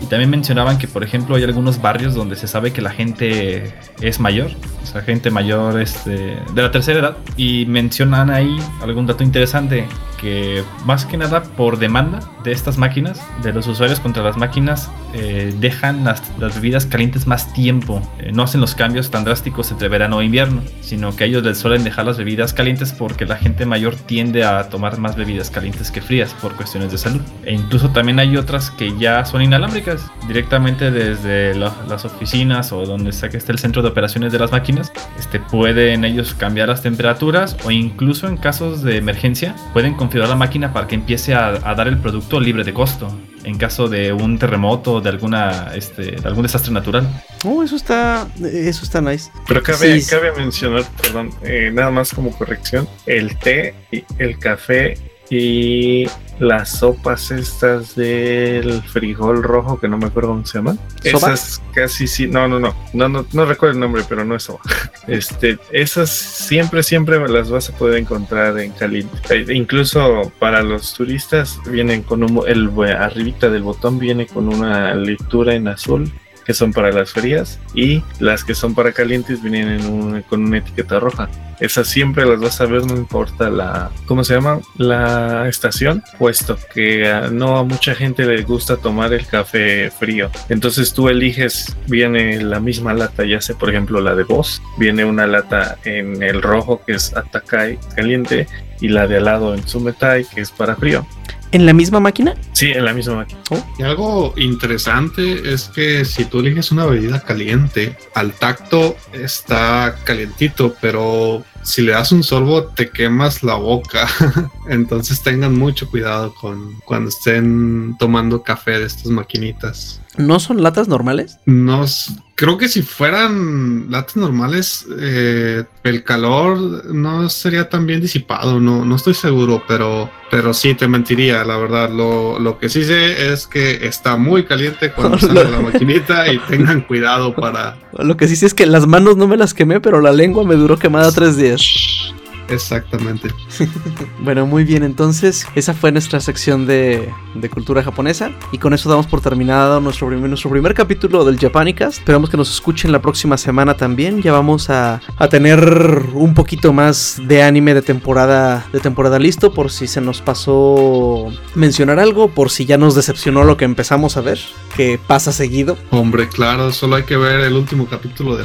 Y también mencionaban que, por ejemplo, hay algunos barrios donde se sabe que la gente es mayor, o sea, gente mayor este, de la tercera edad. Y mencionan ahí algún dato interesante, que más que nada por demanda de estas máquinas, de los usuarios contra las máquinas, eh, dejan las, las bebidas calientes más tiempo. Eh, no hacen los cambios tan drásticos entre verano e invierno, sino que ellos les suelen dejar las bebidas calientes porque la gente mayor tiende a tomar más bebidas calientes que frías por cuestiones de salud. E incluso también hay otras que ya son inalámbricas, directamente desde la- las oficinas o donde sea que esté el centro de operaciones de las máquinas, este, pueden ellos cambiar las temperaturas o incluso en casos de emergencia pueden configurar la máquina para que empiece a, a dar el producto libre de costo en caso de un terremoto o de alguna este, de algún desastre natural. Oh, eso está. Eso está nice. Pero cabe, Sí. cabe mencionar, perdón, eh, nada más como corrección, el té, y el café y las sopas estas del frijol rojo, que no me acuerdo cómo se llaman. ¿Soba? Esas casi sí, no, no, no, no, no, no recuerdo el nombre, pero no es soba. Este, esas siempre, siempre las vas a poder encontrar en caliente. Eh, Incluso para los turistas vienen con un, el arribita del botón viene con una lectura en azul que son para las frías y las que son para calientes vienen con una etiqueta roja. Esas siempre las vas a ver, no importa la, ¿cómo se llama? La estación, puesto que no a mucha gente le gusta tomar el café frío. Entonces tú eliges, viene la misma lata, ya sé, por ejemplo, la de Boss, viene una lata en el rojo que es Atakai caliente y la de al lado en Sumetai que es para frío. ¿En la misma máquina? Sí, en la misma máquina. Y algo interesante es que si tú eliges una bebida caliente, al tacto está calientito, pero si le das un sorbo te quemas la boca. Entonces tengan mucho cuidado con cuando estén tomando café de estas maquinitas. ¿No son latas normales? No, creo que si fueran latas normales, eh, el calor no sería tan bien disipado, no, no estoy seguro, pero, pero sí te mentiría, la verdad. Lo, lo que sí sé es que está muy caliente cuando sale la maquinita y tengan cuidado para... Lo que sí sé es que las manos no me las quemé, pero la lengua me duró quemada tres días. Exactamente. Bueno, muy bien, entonces esa fue nuestra sección de, de cultura japonesa y con eso damos por terminado nuestro primer, nuestro primer capítulo del Japanicast. Esperamos que nos escuchen la próxima semana también. Ya vamos a, a tener un poquito más de anime de temporada, de temporada listo por si se nos pasó mencionar algo, por si ya nos decepcionó lo que empezamos a ver, que pasa seguido. Hombre, claro, solo hay que ver el último capítulo de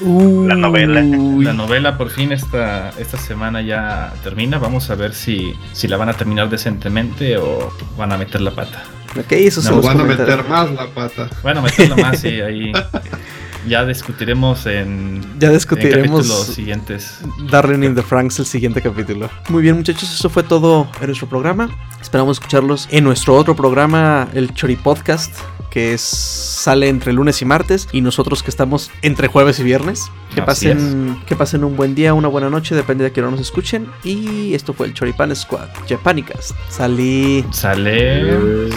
La novela. Uy. La novela por fin esta, esta semana ya termina. Vamos a ver si, si la van a terminar decentemente o van a meter la pata. Ok, eso No, los van a meter más la pata. Bueno, meterla más y ahí ya discutiremos en, Ya en discutiremos capítulos siguientes. Darling in the Franks el siguiente capítulo. Muy bien, muchachos, eso fue todo en nuestro programa. Esperamos escucharlos en nuestro otro programa, el Chori Podcast, que es- sale entre lunes y martes, y nosotros que estamos entre jueves y viernes. Que pasen, que pasen un buen día, una buena noche, depende de que no nos escuchen. Y esto fue el Choripan Squad, Japanicast. Salí. Sale. Eh,